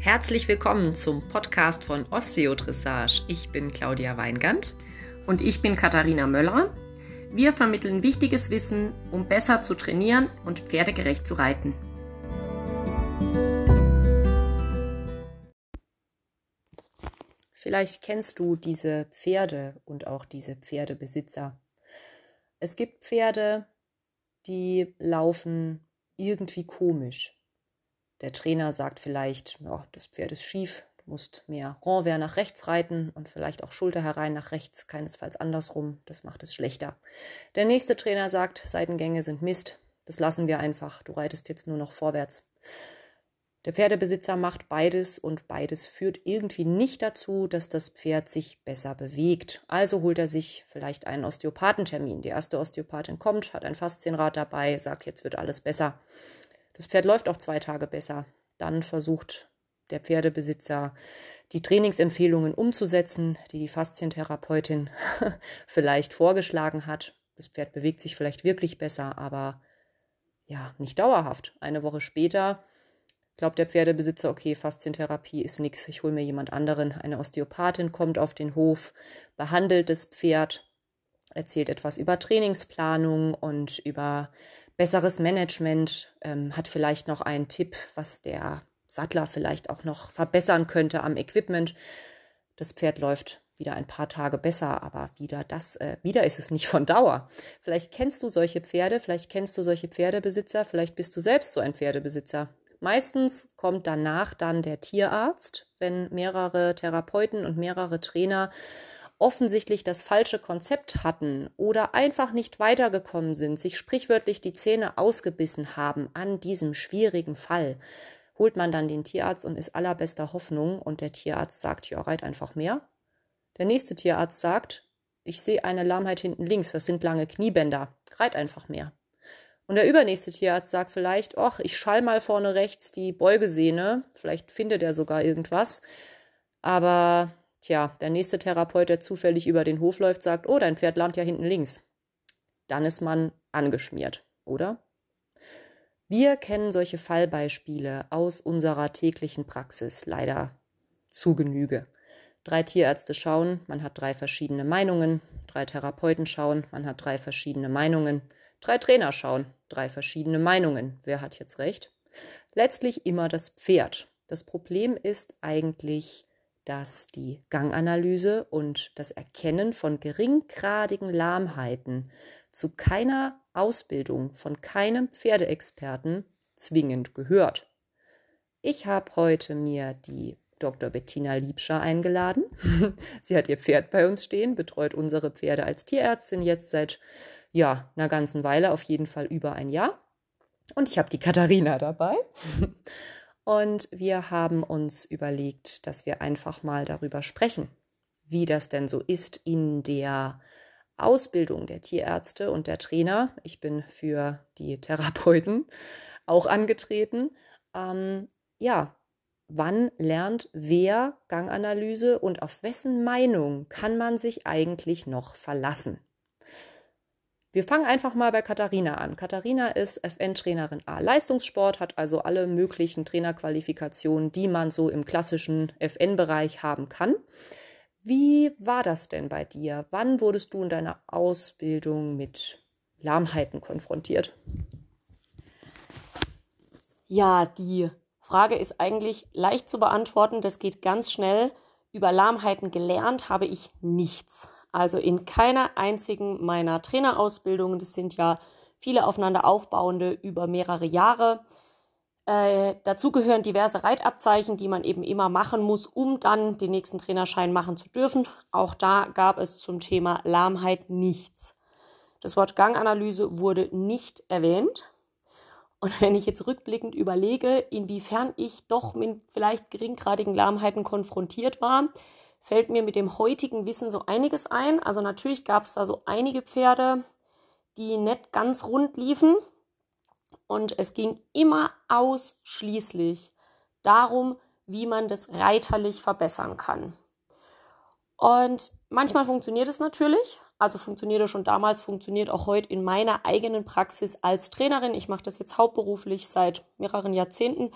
Herzlich willkommen zum Podcast von Osteodressage. Ich bin Claudia Weingand. Und ich bin Katharina Möller. Wir vermitteln wichtiges Wissen, um besser zu trainieren und pferdegerecht zu reiten. Vielleicht kennst du diese Pferde und auch diese Pferdebesitzer. Es gibt Pferde, die laufen irgendwie komisch. Der Trainer sagt vielleicht, ja, das Pferd ist schief, du musst mehr Renvers nach rechts reiten und vielleicht auch Schulter herein nach rechts, keinesfalls andersrum, das macht es schlechter. Der nächste Trainer sagt, Seitengänge sind Mist, das lassen wir einfach, du reitest jetzt nur noch vorwärts. Der Pferdebesitzer macht beides und beides führt irgendwie nicht dazu, dass das Pferd sich besser bewegt. Also holt er sich vielleicht einen Osteopathentermin. Die erste Osteopathin kommt, hat ein Faszienrad dabei, sagt, jetzt wird alles besser. Das Pferd läuft auch zwei Tage besser. Dann versucht der Pferdebesitzer die Trainingsempfehlungen umzusetzen, die die Faszientherapeutin vielleicht vorgeschlagen hat. Das Pferd bewegt sich vielleicht wirklich besser, aber ja, nicht dauerhaft. Eine Woche später glaubt der Pferdebesitzer, okay, Faszientherapie ist nichts, ich hole mir jemand anderen. Eine Osteopathin kommt auf den Hof, behandelt das Pferd, erzählt etwas über Trainingsplanung und über besseres Management, ähm, hat vielleicht noch einen Tipp, was der Sattler vielleicht auch noch verbessern könnte am Equipment. Das Pferd läuft wieder ein paar Tage besser, aber wieder das, äh, wieder ist es nicht von Dauer. Vielleicht kennst du solche Pferde, vielleicht kennst du solche Pferdebesitzer, vielleicht bist du selbst so ein Pferdebesitzer. Meistens kommt danach dann der Tierarzt, wenn mehrere Therapeuten und mehrere Trainer offensichtlich das falsche Konzept hatten oder einfach nicht weitergekommen sind, sich sprichwörtlich die Zähne ausgebissen haben an diesem schwierigen Fall, holt man dann den Tierarzt und ist allerbester Hoffnung und der Tierarzt sagt, ja, reit einfach mehr. Der nächste Tierarzt sagt, ich sehe eine Lahmheit hinten links, das sind lange Kniebänder, reit einfach mehr. Und der übernächste Tierarzt sagt vielleicht, ach, ich schall mal vorne rechts die Beugesehne, vielleicht findet er sogar irgendwas, aber Tja, der nächste Therapeut, der zufällig über den Hof läuft, sagt, oh, dein Pferd lahmt ja hinten links. Dann ist man angeschmiert, oder? Wir kennen solche Fallbeispiele aus unserer täglichen Praxis leider zu Genüge. Drei Tierärzte schauen, man hat drei verschiedene Meinungen. Drei Therapeuten schauen, man hat drei verschiedene Meinungen. Drei Trainer schauen, drei verschiedene Meinungen. Wer hat jetzt recht? Letztlich immer das Pferd. Das Problem ist eigentlich dass die Ganganalyse und das Erkennen von geringgradigen Lahmheiten zu keiner Ausbildung von keinem Pferdeexperten zwingend gehört. Ich habe heute mir die Dr. Bettina Liebscher eingeladen. Sie hat ihr Pferd bei uns stehen, betreut unsere Pferde als Tierärztin jetzt seit ja, einer ganzen Weile, auf jeden Fall über ein Jahr. Und ich habe die Katharina dabei. Und wir haben uns überlegt, dass wir einfach mal darüber sprechen, wie das denn so ist in der Ausbildung der Tierärzte und der Trainer. Ich bin für die Therapeuten auch angetreten. Ähm, ja, wann lernt wer Ganganalyse und auf wessen Meinung kann man sich eigentlich noch verlassen? Wir fangen einfach mal bei Katharina an. Katharina ist FN-Trainerin A Leistungssport, hat also alle möglichen Trainerqualifikationen, die man so im klassischen FN-Bereich haben kann. Wie war das denn bei dir? Wann wurdest du in deiner Ausbildung mit Lahmheiten konfrontiert? Ja, die Frage ist eigentlich leicht zu beantworten. Das geht ganz schnell. Über Lahmheiten gelernt habe ich nichts. Also in keiner einzigen meiner Trainerausbildungen, das sind ja viele aufeinander aufbauende über mehrere Jahre. Äh, dazu gehören diverse Reitabzeichen, die man eben immer machen muss, um dann den nächsten Trainerschein machen zu dürfen. Auch da gab es zum Thema Lahmheit nichts. Das Wort Ganganalyse wurde nicht erwähnt. Und wenn ich jetzt rückblickend überlege, inwiefern ich doch mit vielleicht geringgradigen Lahmheiten konfrontiert war, fällt mir mit dem heutigen Wissen so einiges ein. Also natürlich gab es da so einige Pferde, die nicht ganz rund liefen. Und es ging immer ausschließlich darum, wie man das reiterlich verbessern kann. Und manchmal funktioniert es natürlich. Also funktionierte schon damals, funktioniert auch heute in meiner eigenen Praxis als Trainerin. Ich mache das jetzt hauptberuflich seit mehreren Jahrzehnten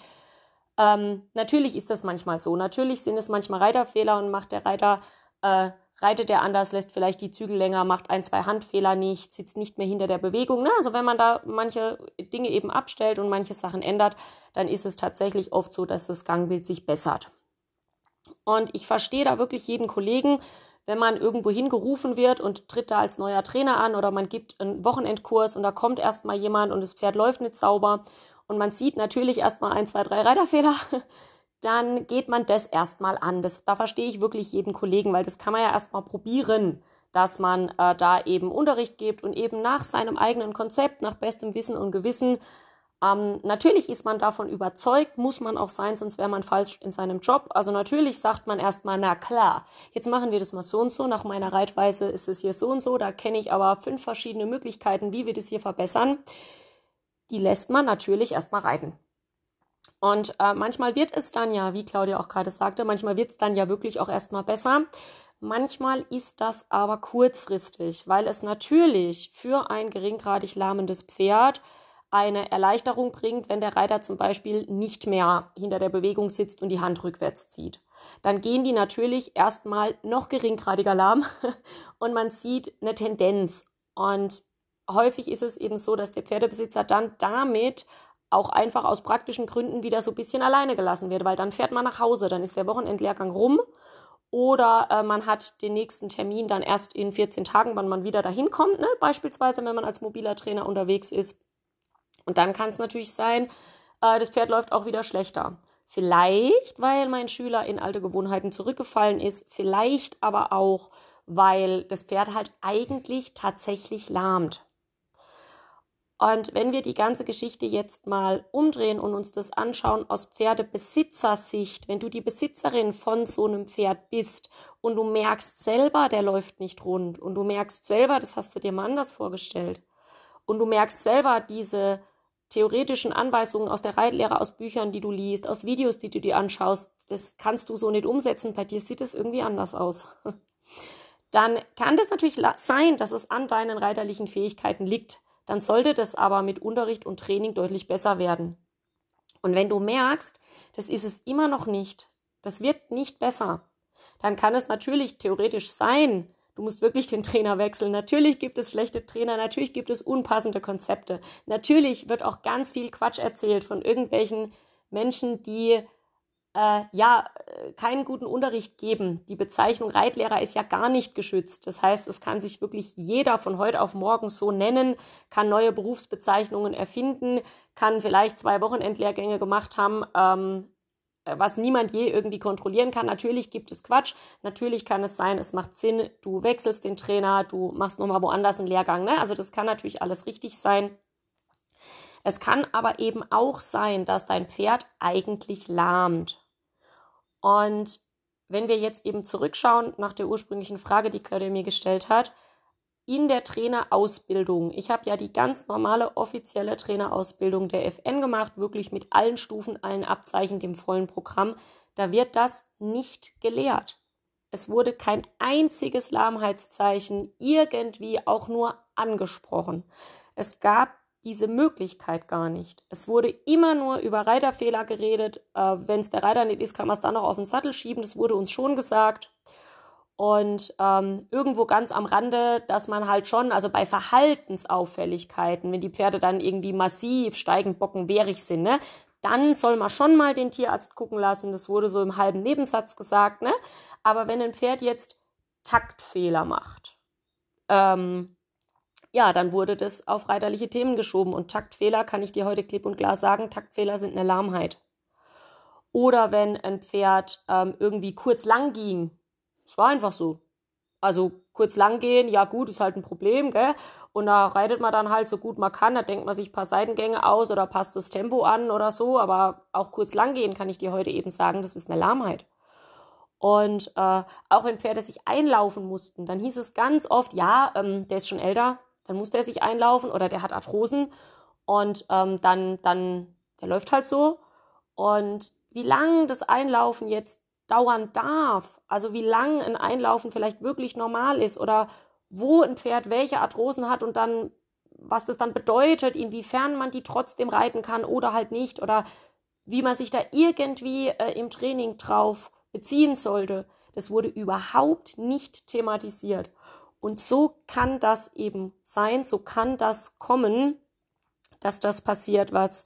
Ähm, natürlich ist das manchmal so. Natürlich sind es manchmal Reiterfehler und macht der Reiter, äh, reitet er anders, lässt vielleicht die Zügel länger, macht ein, zwei Handfehler nicht, sitzt nicht mehr hinter der Bewegung. Ne? Also wenn man da manche Dinge eben abstellt und manche Sachen ändert, dann ist es tatsächlich oft so, dass das Gangbild sich bessert. Und ich verstehe da wirklich jeden Kollegen, wenn man irgendwo hingerufen wird und tritt da als neuer Trainer an oder man gibt einen Wochenendkurs und da kommt erstmal jemand und das Pferd läuft nicht sauber und man sieht natürlich erstmal ein, zwei, drei Reiterfehler, dann geht man das erstmal an. Das, da verstehe ich wirklich jeden Kollegen, weil das kann man ja erstmal probieren, dass man äh, da eben Unterricht gibt und eben nach seinem eigenen Konzept, nach bestem Wissen und Gewissen ähm, natürlich ist man davon überzeugt, muss man auch sein, sonst wäre man falsch in seinem Job. Also natürlich sagt man erstmal, na klar, jetzt machen wir das mal so und so, nach meiner Reitweise ist es hier so und so, da kenne ich aber fünf verschiedene Möglichkeiten, wie wir das hier verbessern. Die lässt man natürlich erstmal reiten. Und äh, manchmal wird es dann ja, wie Claudia auch gerade sagte, manchmal wird es dann ja wirklich auch erstmal besser. Manchmal ist das aber kurzfristig, weil es natürlich für ein geringgradig lahmendes Pferd eine Erleichterung bringt, wenn der Reiter zum Beispiel nicht mehr hinter der Bewegung sitzt und die Hand rückwärts zieht. Dann gehen die natürlich erstmal noch geringgradiger lahm und man sieht eine Tendenz. Und häufig ist es eben so, dass der Pferdebesitzer dann damit auch einfach aus praktischen Gründen wieder so ein bisschen alleine gelassen wird, weil dann fährt man nach Hause, dann ist der Wochenendlehrgang rum oder äh, man hat den nächsten Termin dann erst in 14 Tagen, wann man wieder dahin kommt, ne? beispielsweise wenn man als mobiler Trainer unterwegs ist. Und dann kann es natürlich sein, äh, das Pferd läuft auch wieder schlechter. Vielleicht, weil mein Schüler in alte Gewohnheiten zurückgefallen ist, vielleicht aber auch, weil das Pferd halt eigentlich tatsächlich lahmt. Und wenn wir die ganze Geschichte jetzt mal umdrehen und uns das anschauen aus Pferdebesitzersicht, wenn du die Besitzerin von so einem Pferd bist und du merkst selber, der läuft nicht rund und du merkst selber, das hast du dir mal anders vorgestellt und du merkst selber diese theoretischen Anweisungen aus der Reitlehre, aus Büchern, die du liest, aus Videos, die du dir anschaust, das kannst du so nicht umsetzen. Bei dir sieht es irgendwie anders aus. Dann kann das natürlich sein, dass es an deinen reiterlichen Fähigkeiten liegt. Dann sollte das aber mit Unterricht und Training deutlich besser werden. Und wenn du merkst, das ist es immer noch nicht, das wird nicht besser, dann kann es natürlich theoretisch sein, Du musst wirklich den Trainer wechseln. Natürlich gibt es schlechte Trainer, natürlich gibt es unpassende Konzepte. Natürlich wird auch ganz viel Quatsch erzählt von irgendwelchen Menschen, die äh, ja äh, keinen guten Unterricht geben. Die Bezeichnung Reitlehrer ist ja gar nicht geschützt. Das heißt, es kann sich wirklich jeder von heute auf morgen so nennen, kann neue Berufsbezeichnungen erfinden, kann vielleicht zwei Wochenendlehrgänge gemacht haben, ähm, äh, was niemand je irgendwie kontrollieren kann. Natürlich gibt es Quatsch. Natürlich kann es sein, es macht Sinn, du wechselst den Trainer, du machst nochmal woanders einen Lehrgang. Ne? Also das kann natürlich alles richtig sein. Es kann aber eben auch sein, dass dein Pferd eigentlich lahmt. Und wenn wir jetzt eben zurückschauen nach der ursprünglichen Frage, die Claudia mir gestellt hat, in der Trainerausbildung. Ich habe ja die ganz normale offizielle Trainerausbildung der FN gemacht, wirklich mit allen Stufen, allen Abzeichen, dem vollen Programm. Da wird das nicht gelehrt. Es wurde kein einziges Lahmheitszeichen irgendwie auch nur angesprochen. Es gab diese Möglichkeit gar nicht. Es wurde immer nur über Reiterfehler geredet. Äh, Wenn es der Reiter nicht ist, kann man es dann noch auf den Sattel schieben. Das wurde uns schon gesagt. Und ähm, irgendwo ganz am Rande, dass man halt schon, also bei Verhaltensauffälligkeiten, wenn die Pferde dann irgendwie massiv steigend bocken, wehrig sind, ne, dann soll man schon mal den Tierarzt gucken lassen. Das wurde so im halben Nebensatz gesagt, ne? Aber wenn ein Pferd jetzt Taktfehler macht, ähm, ja, dann wurde das auf reiterliche Themen geschoben. Und Taktfehler kann ich dir heute klipp und klar sagen, Taktfehler sind eine Lahmheit. Oder wenn ein Pferd ähm, irgendwie kurz lang ging, es war einfach so. Also kurz lang gehen, ja gut, ist halt ein Problem, gell? Und da reitet man dann halt so gut man kann, da denkt man sich ein paar Seitengänge aus oder passt das Tempo an oder so, aber auch kurz lang gehen kann ich dir heute eben sagen, das ist eine Lahmheit. Und äh, auch wenn Pferde sich einlaufen mussten, dann hieß es ganz oft, ja, ähm, der ist schon älter, dann muss der sich einlaufen oder der hat Arthrosen und ähm, dann, dann, der läuft halt so. Und wie lang das Einlaufen jetzt dauern darf, also wie lang ein Einlaufen vielleicht wirklich normal ist oder wo ein Pferd welche Arthrosen hat und dann, was das dann bedeutet, inwiefern man die trotzdem reiten kann oder halt nicht oder wie man sich da irgendwie äh, im Training drauf beziehen sollte, das wurde überhaupt nicht thematisiert. Und so kann das eben sein, so kann das kommen, dass das passiert, was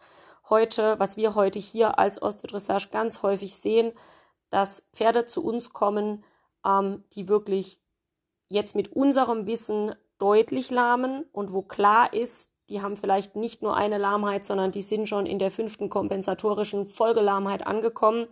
heute, was wir heute hier als Osterdressage ganz häufig sehen, dass Pferde zu uns kommen, ähm, die wirklich jetzt mit unserem Wissen deutlich lahmen und wo klar ist, die haben vielleicht nicht nur eine Lahmheit, sondern die sind schon in der fünften kompensatorischen Folgelahmheit angekommen.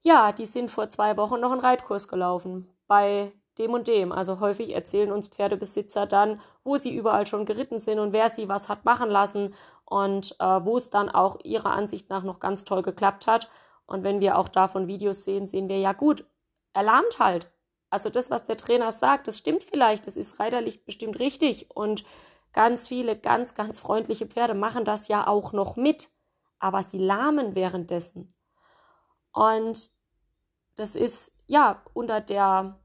Ja, die sind vor zwei Wochen noch einen Reitkurs gelaufen bei dem und dem. Also häufig erzählen uns Pferdebesitzer dann, wo sie überall schon geritten sind und wer sie was hat machen lassen und äh, wo es dann auch ihrer Ansicht nach noch ganz toll geklappt hat. Und wenn wir auch davon Videos sehen, sehen wir ja gut, erlahmt halt. Also das, was der Trainer sagt, das stimmt vielleicht, das ist reiterlich bestimmt richtig und ganz viele ganz, ganz freundliche Pferde machen das ja auch noch mit, aber sie lahmen währenddessen. Und das ist ja unter der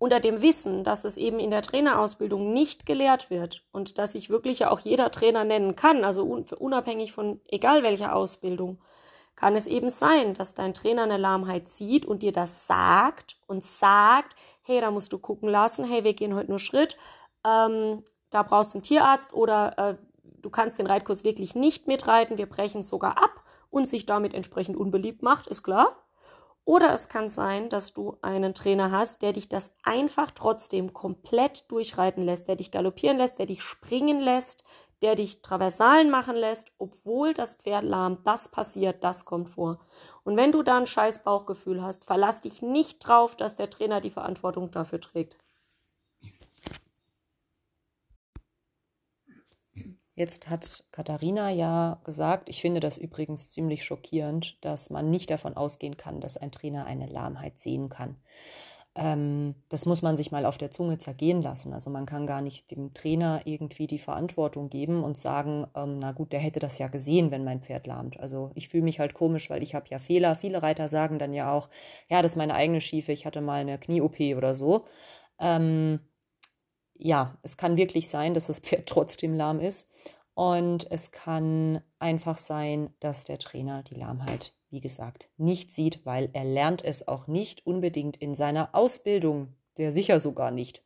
unter dem Wissen, dass es eben in der Trainerausbildung nicht gelehrt wird und dass sich wirklich ja auch jeder Trainer nennen kann, also unabhängig von egal welcher Ausbildung, kann es eben sein, dass dein Trainer eine Lahmheit sieht und dir das sagt und sagt, hey, da musst du gucken lassen, hey, wir gehen heute nur Schritt, ähm, da brauchst du einen Tierarzt oder äh, du kannst den Reitkurs wirklich nicht mitreiten, wir brechen sogar ab und sich damit entsprechend unbeliebt macht, ist klar. Oder es kann sein, dass du einen Trainer hast, der dich das einfach trotzdem komplett durchreiten lässt, der dich galoppieren lässt, der dich springen lässt, der dich Traversalen machen lässt, obwohl das Pferd lahmt, das passiert, das kommt vor. Und wenn du da ein scheiß Bauchgefühl hast, verlass dich nicht drauf, dass der Trainer die Verantwortung dafür trägt. Jetzt hat Katharina ja gesagt, ich finde das übrigens ziemlich schockierend, dass man nicht davon ausgehen kann, dass ein Trainer eine Lahmheit sehen kann. Ähm, das muss man sich mal auf der Zunge zergehen lassen. Also man kann gar nicht dem Trainer irgendwie die Verantwortung geben und sagen, ähm, na gut, der hätte das ja gesehen, wenn mein Pferd lahmt. Also ich fühle mich halt komisch, weil ich habe ja Fehler. Viele Reiter sagen dann ja auch, ja, das ist meine eigene Schiefe, ich hatte mal eine Knie-OP oder so. Ähm, ja, es kann wirklich sein, dass das Pferd trotzdem lahm ist. Und es kann einfach sein, dass der Trainer die Lahmheit wie gesagt, nicht sieht, weil er lernt es auch nicht unbedingt in seiner Ausbildung, sehr sicher sogar nicht.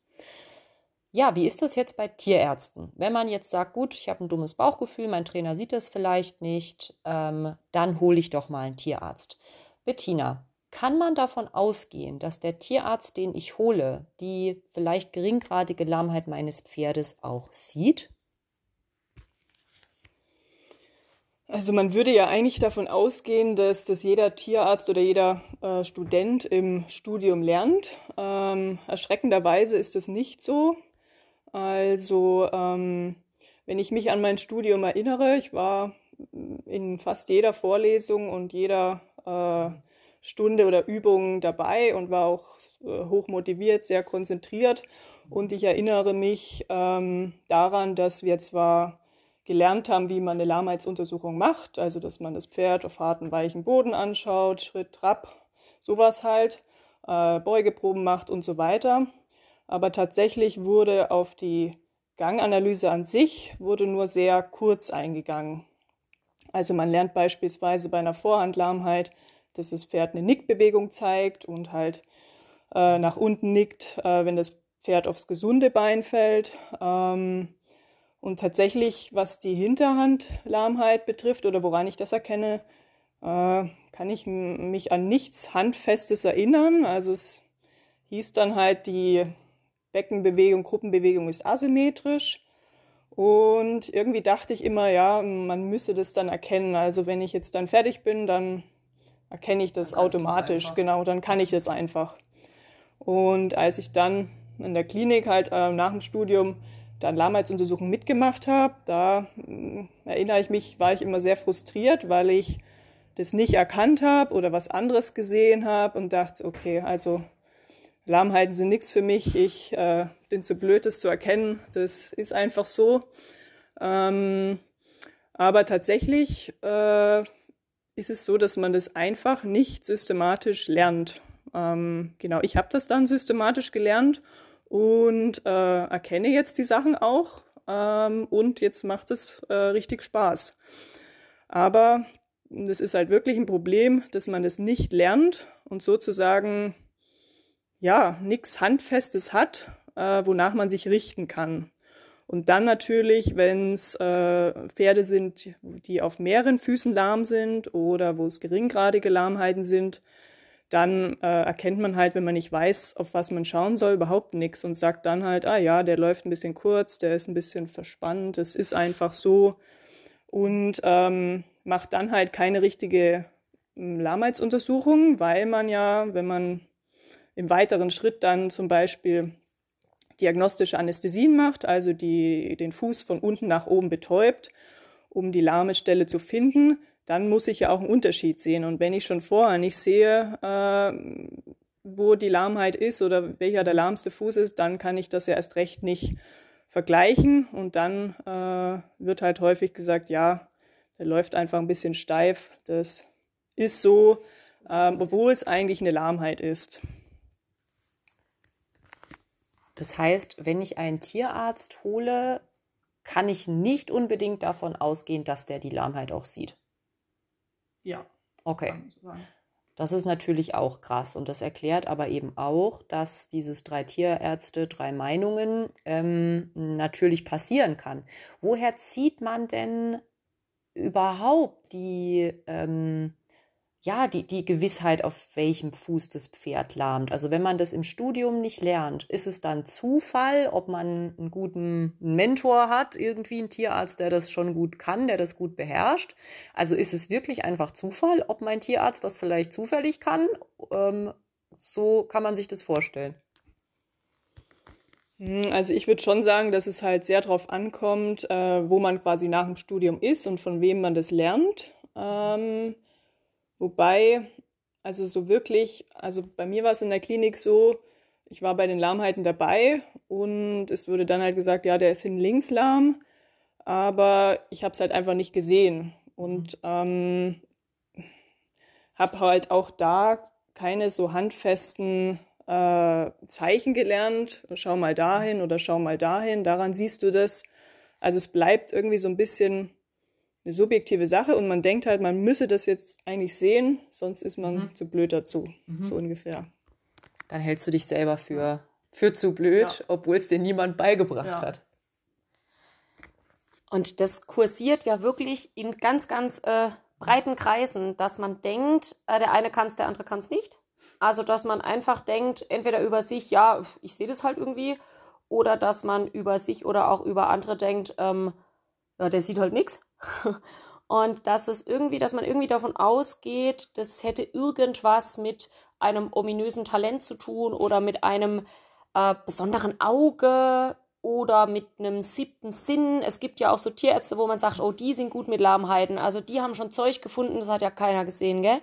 Ja, wie ist das jetzt bei Tierärzten? Wenn man jetzt sagt, gut, ich habe ein dummes Bauchgefühl, mein Trainer sieht das vielleicht nicht, ähm, dann hole ich doch mal einen Tierarzt. Bettina, kann man davon ausgehen, dass der Tierarzt, den ich hole, die vielleicht geringgradige Lahmheit meines Pferdes auch sieht? Also man würde ja eigentlich davon ausgehen, dass das jeder Tierarzt oder jeder äh, Student im Studium lernt. Ähm, erschreckenderweise ist das nicht so. Also ähm, wenn ich mich an mein Studium erinnere, ich war in fast jeder Vorlesung und jeder äh, Stunde oder Übung dabei und war auch äh, hoch motiviert, sehr konzentriert. Und ich erinnere mich ähm, daran, dass wir zwar gelernt haben, wie man eine Lahmheitsuntersuchung macht, also dass man das Pferd auf harten, weichen Boden anschaut, Schritt, Trab, sowas halt, äh, Beugeproben macht und so weiter. Aber tatsächlich wurde auf die Ganganalyse an sich wurde nur sehr kurz eingegangen. Also man lernt beispielsweise bei einer Vorhandlahmheit, dass das Pferd eine Nickbewegung zeigt und halt äh, nach unten nickt, äh, wenn das Pferd aufs gesunde Bein fällt. Ähm, und tatsächlich, was die Hinterhandlahmheit betrifft oder woran ich das erkenne, äh, kann ich mich an nichts Handfestes erinnern. Also es hieß dann halt, die Beckenbewegung, Gruppenbewegung ist asymmetrisch. Und irgendwie dachte ich immer, ja, man müsse das dann erkennen. Also wenn ich jetzt dann fertig bin, dann erkenne ich das automatisch. Genau, dann kann ich das einfach. Und als ich dann in der Klinik halt äh, nach dem Studium dann Lahmheitsuntersuchungen mitgemacht habe, da äh, erinnere ich mich, war ich immer sehr frustriert, weil ich das nicht erkannt habe oder was anderes gesehen habe und dachte, okay, also Lahmheiten sind nichts für mich, ich äh, bin zu blöd, das zu erkennen, das ist einfach so. Ähm, aber tatsächlich äh, ist es so, dass man das einfach nicht systematisch lernt. Ähm, genau, ich habe das dann systematisch gelernt und äh, erkenne jetzt die Sachen auch ähm, und jetzt macht es äh, richtig Spaß. Aber das ist halt wirklich ein Problem, dass man das nicht lernt und sozusagen ja nichts Handfestes hat, äh, wonach man sich richten kann. Und dann natürlich, wenn es äh, Pferde sind, die auf mehreren Füßen lahm sind oder wo es geringgradige Lahmheiten sind, dann äh, erkennt man halt, wenn man nicht weiß, auf was man schauen soll, überhaupt nichts und sagt dann halt, ah ja, der läuft ein bisschen kurz, der ist ein bisschen verspannt, es ist einfach so. Und ähm, macht dann halt keine richtige hm, Lahmheitsuntersuchung, weil man ja, wenn man im weiteren Schritt dann zum Beispiel diagnostische Anästhesien macht, also die, den Fuß von unten nach oben betäubt, um die lahme Stelle zu finden, dann muss ich ja auch einen Unterschied sehen. Und wenn ich schon vorher nicht sehe, äh, wo die Lahmheit ist oder welcher der lahmste Fuß ist, dann kann ich das ja erst recht nicht vergleichen. Und dann äh, wird halt häufig gesagt, ja, der läuft einfach ein bisschen steif. Das ist so, äh, obwohl es eigentlich eine Lahmheit ist. Das heißt, wenn ich einen Tierarzt hole, kann ich nicht unbedingt davon ausgehen, dass der die Lahmheit auch sieht. Ja. Okay. Das ist natürlich auch krass und das erklärt aber eben auch, dass dieses drei Tierärzte, drei Meinungen ähm, natürlich passieren kann. Woher zieht man denn überhaupt die, ähm, ja, die, die Gewissheit, auf welchem Fuß das Pferd lahmt. Also wenn man das im Studium nicht lernt, ist es dann Zufall, ob man einen guten Mentor hat, irgendwie einen Tierarzt, der das schon gut kann, der das gut beherrscht. Also ist es wirklich einfach Zufall, ob mein Tierarzt das vielleicht zufällig kann. Ähm, so kann man sich das vorstellen. Hm, also ich würde schon sagen, dass es halt sehr darauf ankommt, äh, wo man quasi nach dem Studium ist und von wem man das lernt. Ähm, Wobei, also so wirklich, also bei mir war es in der Klinik so, ich war bei den Lahmheiten dabei und es wurde dann halt gesagt, ja, der ist hin links lahm, aber ich habe es halt einfach nicht gesehen und ähm, habe halt auch da keine so handfesten äh, Zeichen gelernt. Schau mal dahin oder schau mal dahin. Daran siehst du das. Also es bleibt irgendwie so ein bisschen eine subjektive Sache und man denkt halt, man müsse das jetzt eigentlich sehen, sonst ist man mhm. zu blöd dazu, mhm. so ungefähr. Dann hältst du dich selber für, für zu blöd, ja. obwohl es dir niemand beigebracht ja. hat. Und das kursiert ja wirklich in ganz, ganz äh, breiten Kreisen, dass man denkt, äh, der eine kann es, der andere kann es nicht. Also, dass man einfach denkt, entweder über sich, ja, ich sehe das halt irgendwie, oder dass man über sich oder auch über andere denkt, ähm, ja, der sieht halt nichts. Und dass es irgendwie, dass man irgendwie davon ausgeht, das hätte irgendwas mit einem ominösen Talent zu tun oder mit einem äh, besonderen Auge oder mit einem siebten Sinn. Es gibt ja auch so Tierärzte, wo man sagt, oh, die sind gut mit Lahmheiten. Also die haben schon Zeug gefunden, das hat ja keiner gesehen, gell?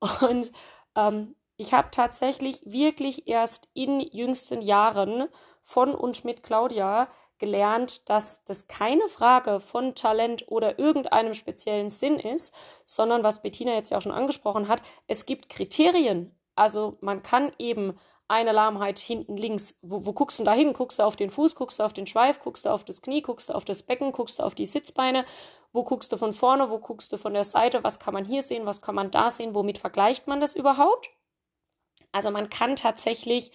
Und ähm, ich habe tatsächlich wirklich erst in jüngsten Jahren von und mit Claudia gelernt, dass das keine Frage von Talent oder irgendeinem speziellen Sinn ist, sondern was Bettina jetzt ja auch schon angesprochen hat, es gibt Kriterien. Also man kann eben eine Lahmheit hinten links, wo, wo guckst du da hin? Guckst du auf den Fuß, guckst du auf den Schweif, guckst du auf das Knie, guckst du auf das Becken, guckst du auf die Sitzbeine, wo guckst du von vorne, wo guckst du von der Seite, was kann man hier sehen, was kann man da sehen, womit vergleicht man das überhaupt? Also man kann tatsächlich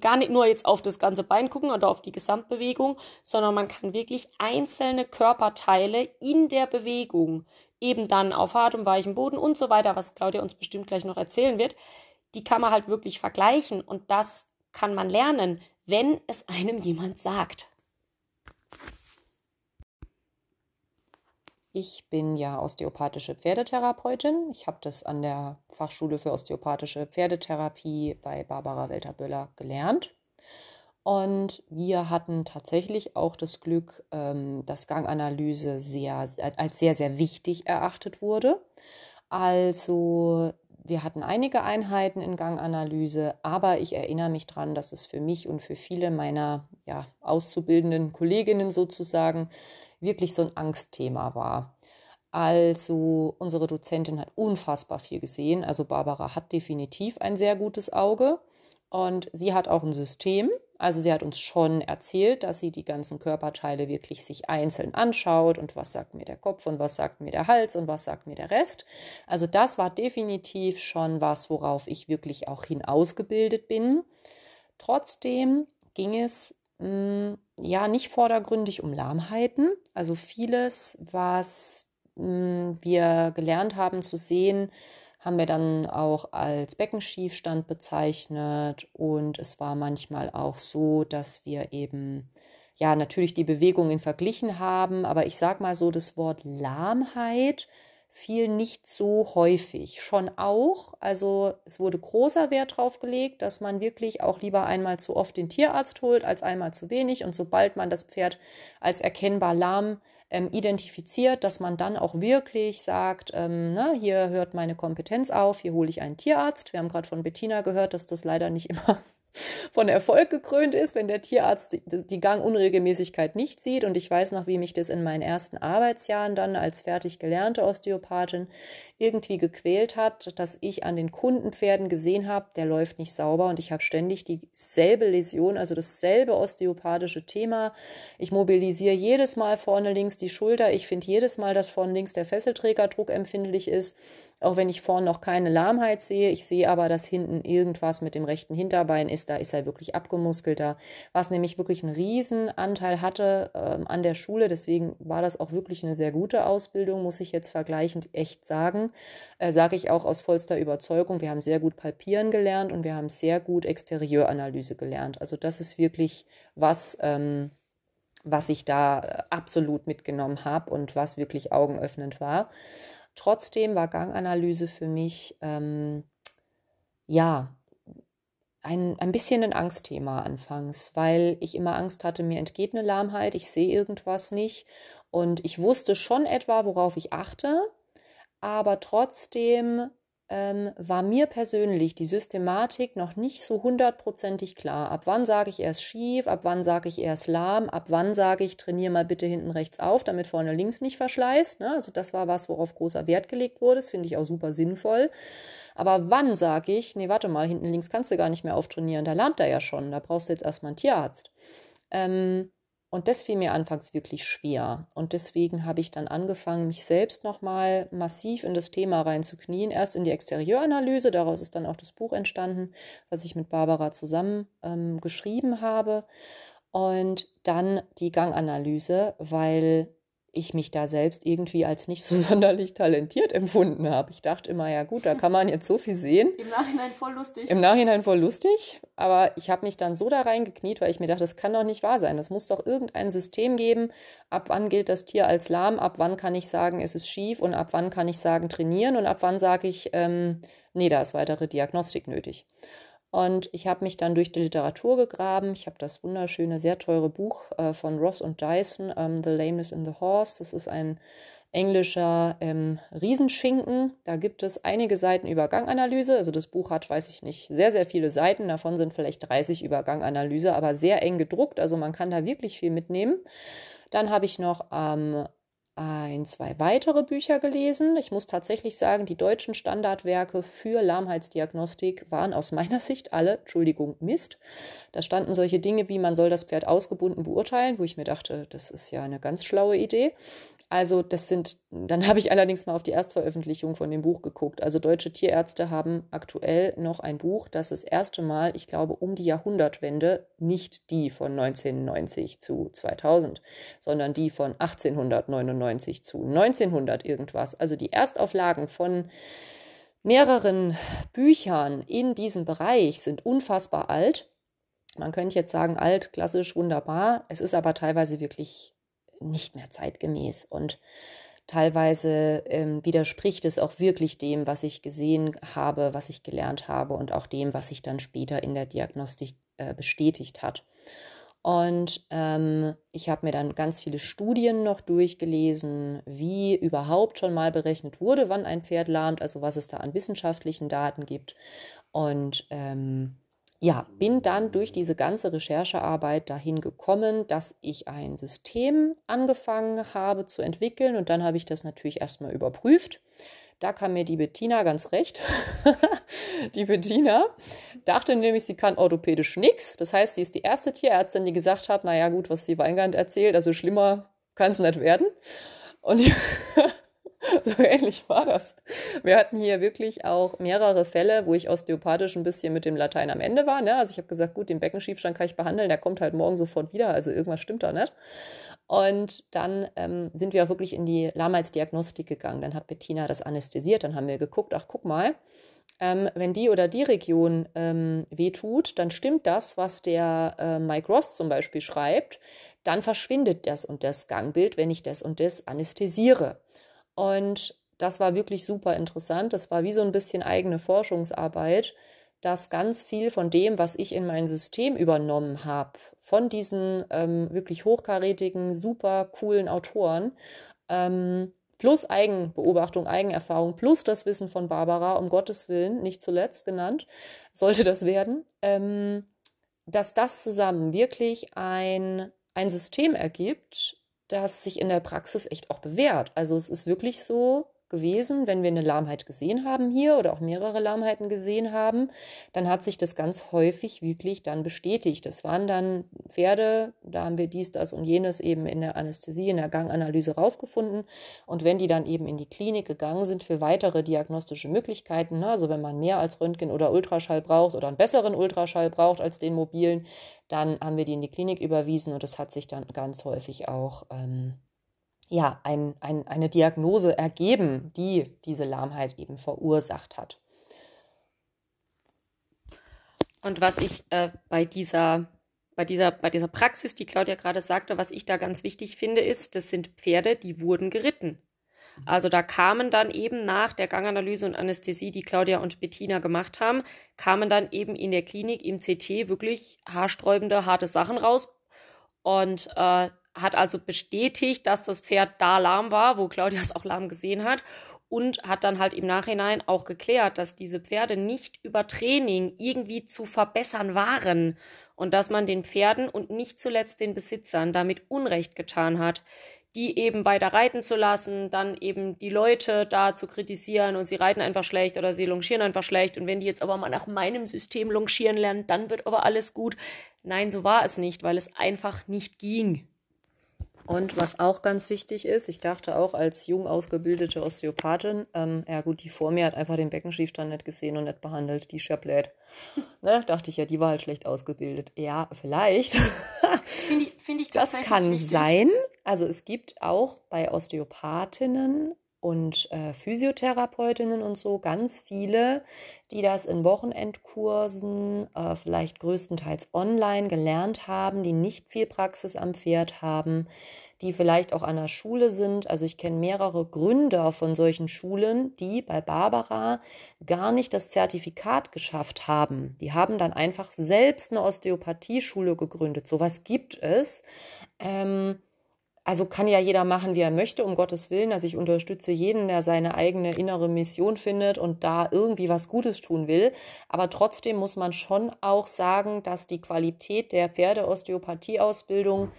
gar nicht nur jetzt auf das ganze Bein gucken oder auf die Gesamtbewegung, sondern man kann wirklich einzelne Körperteile in der Bewegung, eben dann auf hartem, weichem Boden und so weiter, was Claudia uns bestimmt gleich noch erzählen wird, die kann man halt wirklich vergleichen und das kann man lernen, wenn es einem jemand sagt. Ich bin ja osteopathische Pferdetherapeutin. Ich habe das an der Fachschule für osteopathische Pferdetherapie bei Barbara Welter-Böller gelernt. Und wir hatten tatsächlich auch das Glück, ähm, dass Ganganalyse sehr, als sehr, sehr wichtig erachtet wurde. Also wir hatten einige Einheiten in Ganganalyse, aber ich erinnere mich daran, dass es für mich und für viele meiner ja, auszubildenden Kolleginnen sozusagen wirklich so ein Angstthema war. Also unsere Dozentin hat unfassbar viel gesehen. Also Barbara hat definitiv ein sehr gutes Auge und sie hat auch ein System. Also sie hat uns schon erzählt, dass sie die ganzen Körperteile wirklich sich einzeln anschaut und was sagt mir der Kopf und was sagt mir der Hals und was sagt mir der Rest. Also das war definitiv schon was, worauf ich wirklich auch hin ausgebildet bin. Trotzdem ging es mh, mm, ja nicht vordergründig um Lahmheiten. Also vieles, was mh, mm, wir gelernt haben zu sehen, haben wir dann auch als Beckenschiefstand bezeichnet und es war manchmal auch so, dass wir eben ja natürlich die Bewegungen verglichen haben, aber ich sag mal so das Wort Lahmheit fiel nicht so häufig. Schon auch, also es wurde großer Wert drauf gelegt, dass man wirklich auch lieber einmal zu oft den Tierarzt holt als einmal zu wenig und sobald man das Pferd als erkennbar lahm ähm, identifiziert, dass man dann auch wirklich sagt, ähm, na, hier hört meine Kompetenz auf, hier hole ich einen Tierarzt. Wir haben gerade von Bettina gehört, dass das leider nicht immer von Erfolg gekrönt ist, wenn der Tierarzt die, Gangunregelmäßigkeit nicht sieht. Und ich weiß noch, wie mich das in meinen ersten Arbeitsjahren dann als fertig gelernte Osteopathin irgendwie gequält hat, dass ich an den Kundenpferden gesehen habe, der läuft nicht sauber und ich habe ständig dieselbe Läsion, also dasselbe osteopathische Thema. Ich mobilisiere jedes Mal vorne links die Schulter. Ich finde jedes Mal, dass vorne links der Fesselträger druckempfindlich ist. Auch wenn ich vorne noch keine Lahmheit sehe, ich sehe aber, dass hinten irgendwas mit dem rechten Hinterbein ist, da ist er wirklich abgemuskelter, was nämlich wirklich einen Riesenanteil hatte ähm, an der Schule. Deswegen war das auch wirklich eine sehr gute Ausbildung, muss ich jetzt vergleichend echt sagen. Äh, Sage ich auch aus vollster Überzeugung. Wir haben sehr gut Palpieren gelernt und wir haben sehr gut Exterieuranalyse gelernt. Also das ist wirklich was, ähm, was ich da äh, absolut mitgenommen habe und was wirklich augenöffnend war. Trotzdem war Ganganalyse für mich ähm, ja ein, ein bisschen ein Angstthema anfangs, weil ich immer Angst hatte, mir entgeht eine Lahmheit, ich sehe irgendwas nicht. Und ich wusste schon etwa, worauf ich achte, aber trotzdem ähm, war mir persönlich die Systematik noch nicht so hundertprozentig klar. Ab wann sage ich erst schief, ab wann sage ich erst lahm, ab wann sage ich, trainiere mal bitte hinten rechts auf, damit vorne links nicht verschleißt. Ne? Also das war was, worauf großer Wert gelegt wurde. Das finde ich auch super sinnvoll. Aber wann sage ich, nee, warte mal, hinten links kannst du gar nicht mehr auftrainieren, da lahmt er ja schon, da brauchst du jetzt erstmal einen Tierarzt. Ähm, und das fiel mir anfangs wirklich schwer. Und deswegen habe ich dann angefangen, mich selbst nochmal massiv in das Thema reinzuknien. Erst in die Exterieuranalyse, daraus ist dann auch das Buch entstanden, was ich mit Barbara zusammen ähm, geschrieben habe. Und dann die Ganganalyse, weil ich mich da selbst irgendwie als nicht so sonderlich talentiert empfunden habe. Ich dachte immer, ja gut, da kann man jetzt so viel sehen. Im Nachhinein voll lustig. Im Nachhinein voll lustig, aber ich habe mich dann so da reingekniet, weil ich mir dachte, das kann doch nicht wahr sein. Es muss doch irgendein System geben, ab wann gilt das Tier als lahm, ab wann kann ich sagen, es ist schief und ab wann kann ich sagen, trainieren und ab wann sage ich, ähm, nee, da ist weitere Diagnostik nötig. Und ich habe mich dann durch die Literatur gegraben. Ich habe das wunderschöne, sehr teure Buch äh, von Ross und Dyson, ähm, The Lameness in the Horse. Das ist ein englischer ähm, Riesenschinken. Da gibt es einige Seiten über Ganganalyse. Also das Buch hat, weiß ich nicht, sehr, sehr viele Seiten. Davon sind vielleicht 30 über Ganganalyse, aber sehr eng gedruckt. Also man kann da wirklich viel mitnehmen. Dann habe ich noch am ein, zwei weitere Bücher gelesen. Ich muss tatsächlich sagen, die deutschen Standardwerke für Lahmheitsdiagnostik waren aus meiner Sicht alle, Entschuldigung, Mist. Da standen solche Dinge wie, man soll das Pferd ausgebunden beurteilen, wo ich mir dachte, das ist ja eine ganz schlaue Idee. Also das sind, dann habe ich allerdings mal auf die Erstveröffentlichung von dem Buch geguckt. Also deutsche Tierärzte haben aktuell noch ein Buch, das das erste Mal, ich glaube, um die Jahrhundertwende, nicht die von 1990 zu 2000, sondern die von 1899 zu 1900 irgendwas. Also die Erstauflagen von mehreren Büchern in diesem Bereich sind unfassbar alt. Man könnte jetzt sagen, alt, klassisch, wunderbar. Es ist aber teilweise wirklich nicht mehr zeitgemäß und teilweise ähm, widerspricht es auch wirklich dem, was ich gesehen habe, was ich gelernt habe und auch dem, was sich dann später in der Diagnostik äh, bestätigt hat. Und ähm, ich habe mir dann ganz viele Studien noch durchgelesen, wie überhaupt schon mal berechnet wurde, wann ein Pferd lahmt, also was es da an wissenschaftlichen Daten gibt. Und ähm, ja, bin dann durch diese ganze Recherchearbeit dahin gekommen, dass ich ein System angefangen habe zu entwickeln und dann habe ich das natürlich erstmal überprüft. Da kam mir die Bettina ganz recht. die Bettina dachte nämlich, sie kann orthopädisch nichts. Das heißt, sie ist die erste Tierärztin, die gesagt hat, naja gut, was die Weingart erzählt, also schlimmer kann es nicht werden. Und so ähnlich war das. Wir hatten hier wirklich auch mehrere Fälle, wo ich osteopathisch ein bisschen mit dem Latein am Ende war. Ne? Also ich habe gesagt, gut, den Beckenschiefstand kann ich behandeln, der kommt halt morgen sofort wieder. Also irgendwas stimmt da nicht. Und dann ähm, sind wir auch wirklich in die Lahmheitsdiagnostik gegangen. Dann hat Bettina das anästhesiert. Dann haben wir geguckt, ach guck mal, ähm, wenn die oder die Region ähm, wehtut, dann stimmt das, was der äh, Mike Ross zum Beispiel schreibt. Dann verschwindet das und das Gangbild, wenn ich das und das anästhesiere. Und das war wirklich super interessant. Das war wie so ein bisschen eigene Forschungsarbeit, dass ganz viel von dem, was ich in mein System übernommen habe, von diesen ähm, wirklich hochkarätigen, super coolen Autoren, ähm, plus Eigenbeobachtung, Eigenerfahrung, plus das Wissen von Barbara, um Gottes Willen, nicht zuletzt genannt, sollte das werden, ähm, dass das zusammen wirklich ein, ein System ergibt, das sich in der Praxis echt auch bewährt. Also es ist wirklich so, gewesen, wenn wir eine Lahmheit gesehen haben hier oder auch mehrere Lahmheiten gesehen haben, dann hat sich das ganz häufig wirklich dann bestätigt. Das waren dann Pferde, da haben wir dies, das und jenes eben in der Anästhesie, in der Ganganalyse rausgefunden. Und wenn die dann eben in die Klinik gegangen sind für weitere diagnostische Möglichkeiten, ne, also wenn man mehr als Röntgen oder Ultraschall braucht oder einen besseren Ultraschall braucht als den mobilen, dann haben wir die in die Klinik überwiesen und das hat sich dann ganz häufig auch ähm, ja, ein, ein, eine Diagnose ergeben, die diese Lahmheit eben verursacht hat. Und was ich äh, bei dieser bei dieser, bei dieser Praxis, die Claudia gerade sagte, was ich da ganz wichtig finde, ist, das sind Pferde, die wurden geritten. Also da kamen dann eben nach der Ganganalyse und Anästhesie, die Claudia und Bettina gemacht haben, kamen dann eben in der Klinik im CT wirklich haarsträubende, harte Sachen raus. Und äh, hat also bestätigt, dass das Pferd da lahm war, wo Claudia es auch lahm gesehen hat und hat dann halt im Nachhinein auch geklärt, dass diese Pferde nicht über Training irgendwie zu verbessern waren und dass man den Pferden und nicht zuletzt den Besitzern damit Unrecht getan hat, die eben weiter reiten zu lassen, dann eben die Leute da zu kritisieren und sie reiten einfach schlecht oder sie longieren einfach schlecht und wenn die jetzt aber mal nach meinem System longieren lernen, dann wird aber alles gut. Nein, so war es nicht, weil es einfach nicht ging. Und was auch ganz wichtig ist, ich dachte auch als jung ausgebildete Osteopathin, ähm, ja gut, die vor mir hat einfach den Beckenschiefstand nicht gesehen und nicht behandelt, die Schablät. ne, dachte ich ja, die war halt schlecht ausgebildet. Ja, vielleicht. Finde ich, find ich das kann wichtig. sein. Also es gibt auch bei Osteopathinnen und äh, Physiotherapeutinnen und so ganz viele, die das in Wochenendkursen, äh, vielleicht größtenteils online gelernt haben, die nicht viel Praxis am Pferd haben, die vielleicht auch an der Schule sind. Also ich kenne mehrere Gründer von solchen Schulen, die bei Barbara gar nicht das Zertifikat geschafft haben. Die haben dann einfach selbst eine Osteopathieschule gegründet. Sowas gibt es. Ähm, also kann ja jeder machen, wie er möchte, um Gottes Willen. Also ich unterstütze jeden, der seine eigene innere Mission findet und da irgendwie was Gutes tun will. Aber trotzdem muss man schon auch sagen, dass die Qualität der Pferdeosteopathieausbildung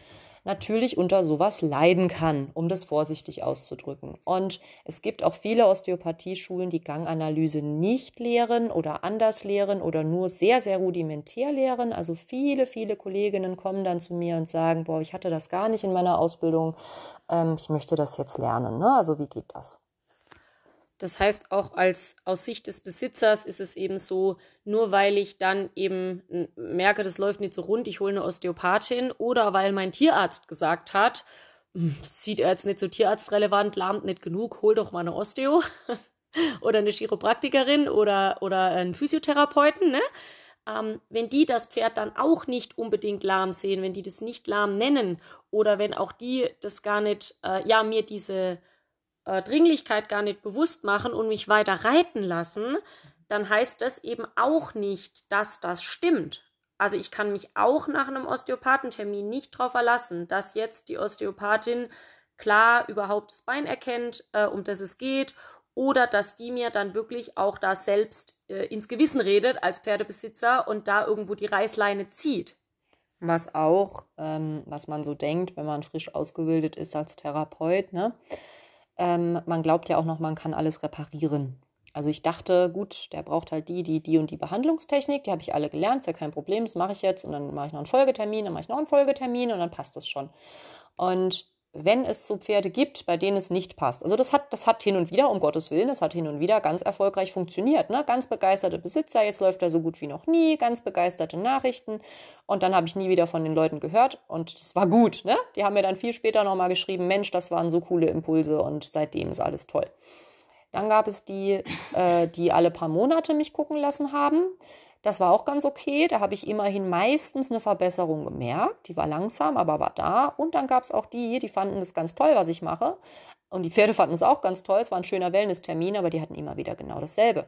natürlich unter sowas leiden kann, um das vorsichtig auszudrücken. Und es gibt auch viele Osteopathieschulen, die Ganganalyse nicht lehren oder anders lehren oder nur sehr, sehr rudimentär lehren. Also viele, viele Kolleginnen kommen dann zu mir und sagen, boah, ich hatte das gar nicht in meiner Ausbildung, ähm, ich möchte das jetzt lernen. Ne? Also wie geht das? Das heißt, auch als aus Sicht des Besitzers ist es eben so, nur weil ich dann eben merke, das läuft nicht so rund, ich hole eine Osteopathin oder weil mein Tierarzt gesagt hat, hm, sieht er jetzt nicht so tierarztrelevant, lahmt nicht genug, hol doch mal eine Osteo oder eine Chiropraktikerin oder, oder einen Physiotherapeuten, ne? Ähm, wenn die das Pferd dann auch nicht unbedingt lahm sehen, wenn die das nicht lahm nennen oder wenn auch die das gar nicht, äh, ja, mir diese äh, Dringlichkeit gar nicht bewusst machen und mich weiter reiten lassen, dann heißt das eben auch nicht, dass das stimmt. Also ich kann mich auch nach einem Osteopathentermin nicht darauf verlassen, dass jetzt die Osteopathin klar überhaupt das Bein erkennt, äh, um das es geht, oder dass die mir dann wirklich auch da selbst äh, ins Gewissen redet als Pferdebesitzer und da irgendwo die Reißleine zieht. Was auch, ähm, was man so denkt, wenn man frisch ausgebildet ist als Therapeut, ne? Ähm, man glaubt ja auch noch, man kann alles reparieren. Also ich dachte, gut, der braucht halt die, die, die und die Behandlungstechnik, die habe ich alle gelernt, ist ja kein Problem, das mache ich jetzt und dann mache ich noch einen Folgetermin, dann mache ich noch einen Folgetermin und dann passt das schon. Und wenn es so Pferde gibt, bei denen es nicht passt. Also das hat, das hat hin und wieder, um Gottes Willen, das hat hin und wieder ganz erfolgreich funktioniert. Ne? Ganz begeisterte Besitzer, jetzt läuft er so gut wie noch nie, ganz begeisterte Nachrichten. Und dann habe ich nie wieder von den Leuten gehört und das war gut. Ne? Die haben mir dann viel später nochmal geschrieben, Mensch, das waren so coole Impulse und seitdem ist alles toll. Dann gab es die, äh, die alle paar Monate mich gucken lassen haben. Das war auch ganz okay. Da habe ich immerhin meistens eine Verbesserung gemerkt. Die war langsam, aber war da. Und dann gab es auch die, die fanden es ganz toll, was ich mache. Und die Pferde fanden es auch ganz toll. Es war ein schöner Wellness-Termin, aber die hatten immer wieder genau dasselbe.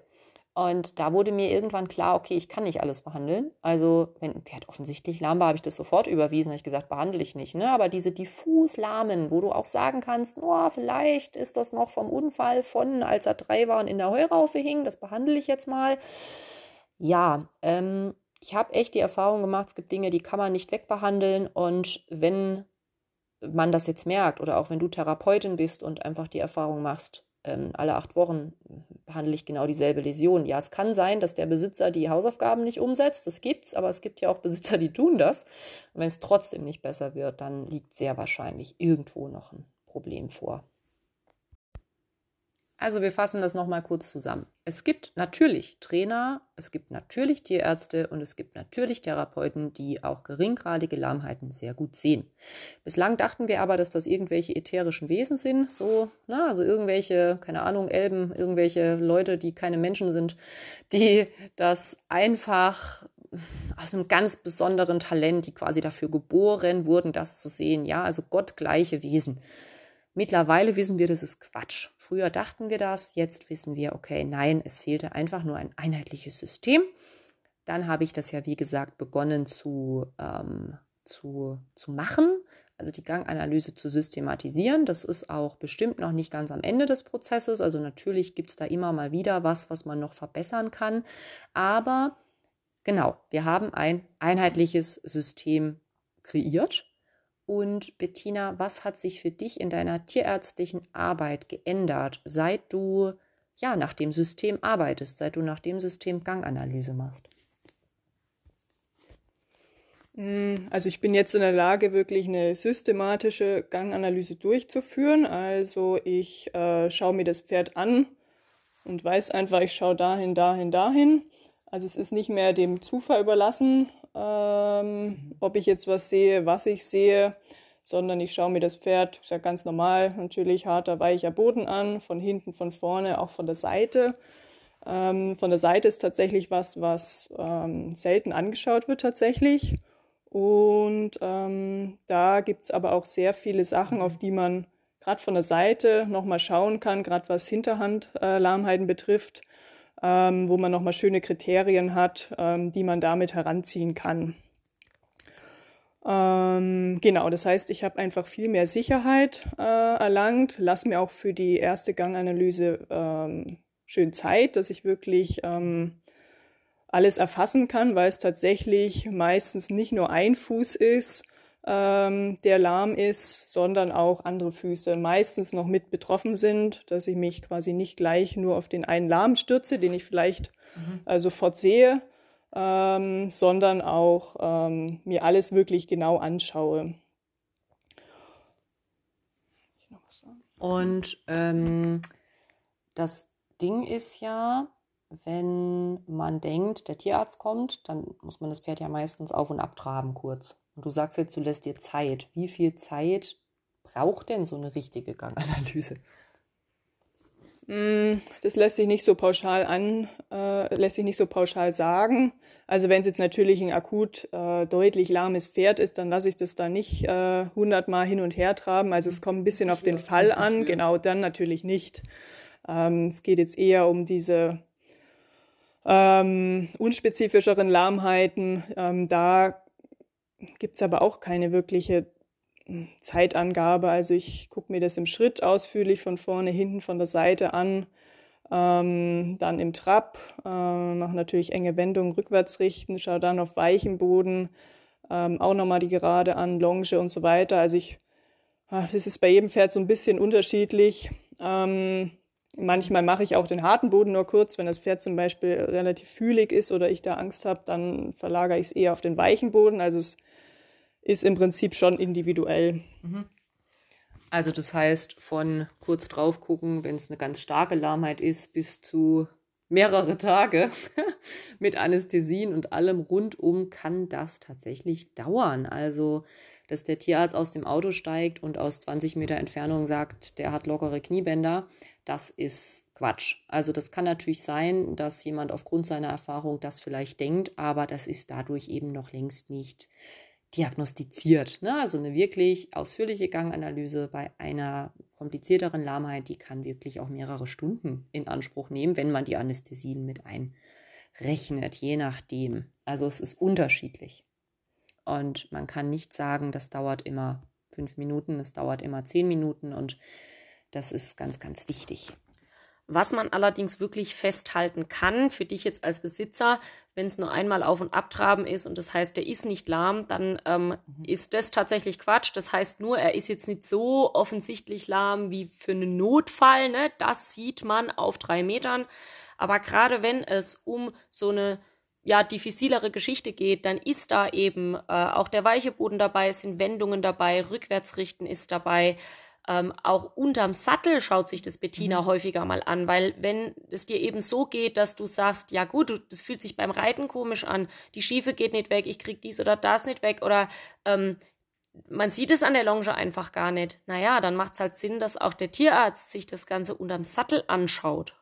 Und da wurde mir irgendwann klar, okay, ich kann nicht alles behandeln. Also, wenn ein Pferd offensichtlich lahm war, habe ich das sofort überwiesen, habe ich gesagt, behandle ich nicht. Ne? Aber diese diffus Lahmen, wo du auch sagen kannst, oh, vielleicht ist das noch vom Unfall von, als er drei war und in der Heuraufe hing, das behandle ich jetzt mal. Ja, ähm, ich habe echt die Erfahrung gemacht, es gibt Dinge, die kann man nicht wegbehandeln. Und wenn man das jetzt merkt oder auch wenn du Therapeutin bist und einfach die Erfahrung machst, ähm, alle acht Wochen behandle ich genau dieselbe Läsion. Ja, es kann sein, dass der Besitzer die Hausaufgaben nicht umsetzt. Das gibt's, aber es gibt ja auch Besitzer, die tun das. Und wenn es trotzdem nicht besser wird, dann liegt sehr wahrscheinlich irgendwo noch ein Problem vor. Also wir fassen das nochmal kurz zusammen. Es gibt natürlich Trainer, es gibt natürlich Tierärzte und es gibt natürlich Therapeuten, die auch geringgradige Lahmheiten sehr gut sehen. Bislang dachten wir aber, dass das irgendwelche ätherischen Wesen sind, so, na, also irgendwelche, keine Ahnung, Elben, irgendwelche Leute, die keine Menschen sind, die das einfach aus einem ganz besonderen Talent, die quasi dafür geboren wurden, das zu sehen. Ja, also gottgleiche Wesen. Mittlerweile wissen wir, das ist Quatsch. Früher dachten wir das, jetzt wissen wir, okay, nein, es fehlte einfach nur ein einheitliches System. Dann habe ich das ja, wie gesagt, begonnen zu, ähm, zu, zu machen, also die Ganganalyse zu systematisieren. Das ist auch bestimmt noch nicht ganz am Ende des Prozesses. Also natürlich gibt es da immer mal wieder was, was man noch verbessern kann. Aber genau, wir haben ein einheitliches System kreiert und Bettina, was hat sich für dich in deiner tierärztlichen Arbeit geändert, seit du ja nach dem System arbeitest, seit du nach dem System Ganganalyse machst? Hm, also ich bin jetzt in der Lage, wirklich eine systematische Ganganalyse durchzuführen. Also ich äh, schaue mir das Pferd an und weiß einfach, ich schaue dahin, dahin, dahin. Also es ist nicht mehr dem Zufall überlassen, ähm, ob ich jetzt was sehe, was ich sehe, sondern ich schaue mir das Pferd, ich ganz normal, natürlich harter, weicher Boden an, von hinten, von vorne, auch von der Seite. Ähm, von der Seite ist tatsächlich was, was ähm, selten angeschaut wird tatsächlich. Und ähm, da gibt es aber auch sehr viele Sachen, auf die man gerade von der Seite nochmal schauen kann, gerade was Hinterhandlahmheiten äh, betrifft ähm, wo man nochmal schöne Kriterien hat, ähm, die man damit heranziehen kann. Ähm, genau, das heißt, ich habe einfach viel mehr Sicherheit äh, erlangt, lasse mir auch für die erste Ganganalyse ähm, schön Zeit, dass ich wirklich ähm, alles erfassen kann, weil es tatsächlich meistens nicht nur ein Fuß ist, ähm, der lahm ist, sondern auch andere Füße meistens noch mit betroffen sind, dass ich mich quasi nicht gleich nur auf den einen Lahm stürze, den ich vielleicht mhm. äh, sofort sehe, ähm, sondern auch ähm, mir alles wirklich genau anschaue. Und ähm, das Ding ist ja, wenn man denkt, der Tierarzt kommt, dann muss man das Pferd ja meistens auf und abtraben kurz. Und du sagst jetzt, du lässt dir Zeit. Wie viel Zeit braucht denn so eine richtige Ganganalyse? Hm, das lässt sich nicht so pauschal an, äh, lässt sich nicht so pauschal sagen. Also wenn es jetzt natürlich ein akut äh, deutlich lahmes Pferd ist, dann lasse ich das da nicht äh, hundertmal hin und her traben. Also es kommt ein bisschen auf den Fall an, genau dann natürlich nicht. Ähm, es geht jetzt eher um diese ähm, unspezifischeren Lahmheiten. Ähm, da gibt es aber auch keine wirkliche hm, Zeitangabe. Also ich gucke mir das im Schritt ausführlich von vorne, hinten, von der Seite an. Ähm, dann im Trab, äh, mache natürlich enge Wendungen rückwärts richten, schaue dann auf weichen Boden, ähm, auch nochmal die Gerade an, Longe und so weiter. Also ich, ach, das ist bei jedem Pferd so ein bisschen unterschiedlich. Ähm, manchmal mache ich auch den harten Boden nur kurz, wenn das Pferd zum Beispiel relativ fühlig ist oder ich da Angst habe, dann verlagere ich es eher auf den weichen Boden. Also es ist im Prinzip schon individuell. Mhm. Also das heißt, von kurz drauf gucken, wenn es eine ganz starke Lahmheit ist, bis zu mehrere Tage mit Anästhesien und allem rundum kann das tatsächlich dauern. Also, dass der Tierarzt aus dem Auto steigt und aus 20 Meter Entfernung sagt, der hat lockere Kniebänder, das ist Quatsch. Also das kann natürlich sein, dass jemand aufgrund seiner Erfahrung das vielleicht denkt, aber das ist dadurch eben noch längst nicht diagnostiziert. Ne? Also eine wirklich ausführliche Ganganalyse bei einer komplizierteren Lahmheit, die kann wirklich auch mehrere Stunden in Anspruch nehmen, wenn man die Anästhesien mit einrechnet, je nachdem. Also es ist unterschiedlich. Und man kann nicht sagen, das dauert immer fünf Minuten, es dauert immer zehn Minuten und das ist ganz, ganz wichtig. Was man allerdings wirklich festhalten kann, für dich jetzt als Besitzer, wenn es nur einmal auf und abtraben ist und das heißt, der ist nicht lahm, dann ähm, mhm. ist das tatsächlich Quatsch. Das heißt nur, er ist jetzt nicht so offensichtlich lahm wie für einen Notfall. Ne? Das sieht man auf drei Metern. Aber gerade wenn es um so eine ja, diffizilere Geschichte geht, dann ist da eben äh, auch der weiche Boden dabei, sind Wendungen dabei, Rückwärtsrichten ist dabei. Ähm, auch unterm Sattel schaut sich das Bettina mhm. häufiger mal an, weil wenn es dir eben so geht, dass du sagst, ja gut, das fühlt sich beim Reiten komisch an, die Schiefe geht nicht weg, ich krieg dies oder das nicht weg oder ähm, man sieht es an der Longe einfach gar nicht. Naja, dann macht es halt Sinn, dass auch der Tierarzt sich das Ganze unterm Sattel anschaut.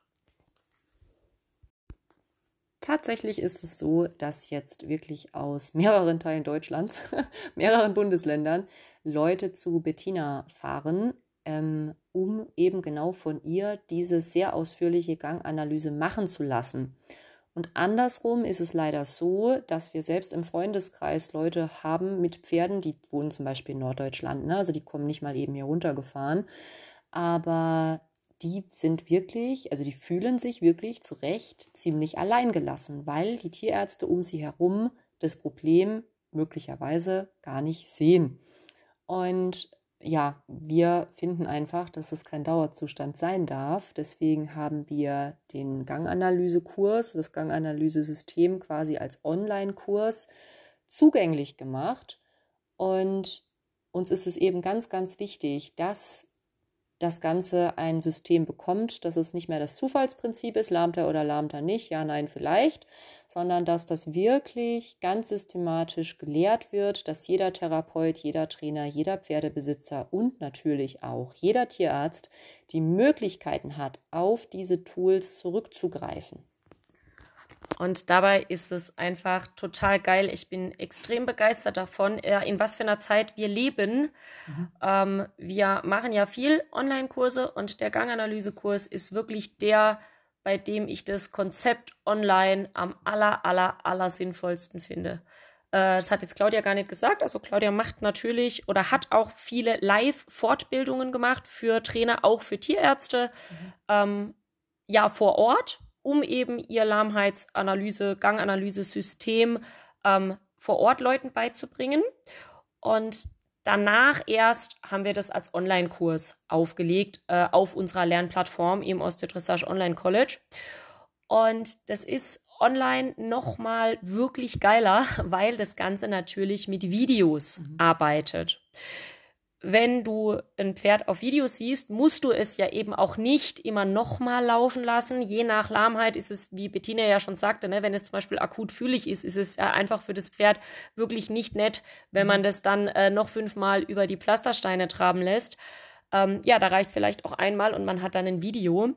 Tatsächlich ist es so, dass jetzt wirklich aus mehreren Teilen Deutschlands, mehreren Bundesländern, Leute zu Bettina fahren, ähm, um eben genau von ihr diese sehr ausführliche Ganganalyse machen zu lassen. Und andersrum ist es leider so, dass wir selbst im Freundeskreis Leute haben mit Pferden, die wohnen zum Beispiel in Norddeutschland, ne? also die kommen nicht mal eben hier runtergefahren, aber die sind wirklich, also die fühlen sich wirklich zu Recht ziemlich alleingelassen, weil die Tierärzte um sie herum das Problem möglicherweise gar nicht sehen. Und ja, wir finden einfach, dass es kein Dauerzustand sein darf. Deswegen haben wir den Ganganalysekurs, das Ganganalysesystem quasi als Online-Kurs zugänglich gemacht. Und uns ist es eben ganz, ganz wichtig, dass das Ganze ein System bekommt, dass es nicht mehr das Zufallsprinzip ist, lahmt er oder lahmt er nicht, ja, nein, vielleicht, sondern dass das wirklich ganz systematisch gelehrt wird, dass jeder Therapeut, jeder Trainer, jeder Pferdebesitzer und natürlich auch jeder Tierarzt die Möglichkeiten hat, auf diese Tools zurückzugreifen. Und dabei ist es einfach total geil. Ich bin extrem begeistert davon, in was für einer Zeit wir leben. Mhm. Ähm, wir machen ja viel Online-Kurse und der Ganganalysekurs ist wirklich der, bei dem ich das Konzept online am aller, aller, aller sinnvollsten finde. Äh, das hat jetzt Claudia gar nicht gesagt. Also Claudia macht natürlich oder hat auch viele Live-Fortbildungen gemacht für Trainer, auch für Tierärzte. Mhm. Ähm, ja, vor Ort um eben ihr Lahmheitsanalyse, Ganganalyse-System ähm, vor Ort Leuten beizubringen. Und danach erst haben wir das als Online-Kurs aufgelegt äh, auf unserer Lernplattform, eben aus der Dressage Online College. Und das ist online nochmal wirklich geiler, weil das Ganze natürlich mit Videos mhm. arbeitet wenn du ein Pferd auf Video siehst, musst du es ja eben auch nicht immer nochmal laufen lassen. Je nach Lahmheit ist es, wie Bettina ja schon sagte, ne, wenn es zum Beispiel akut fühlig ist, ist es ja einfach für das Pferd wirklich nicht nett, wenn man das dann äh, noch fünfmal über die Pflastersteine traben lässt. Ähm, ja, da reicht vielleicht auch einmal und man hat dann ein Video.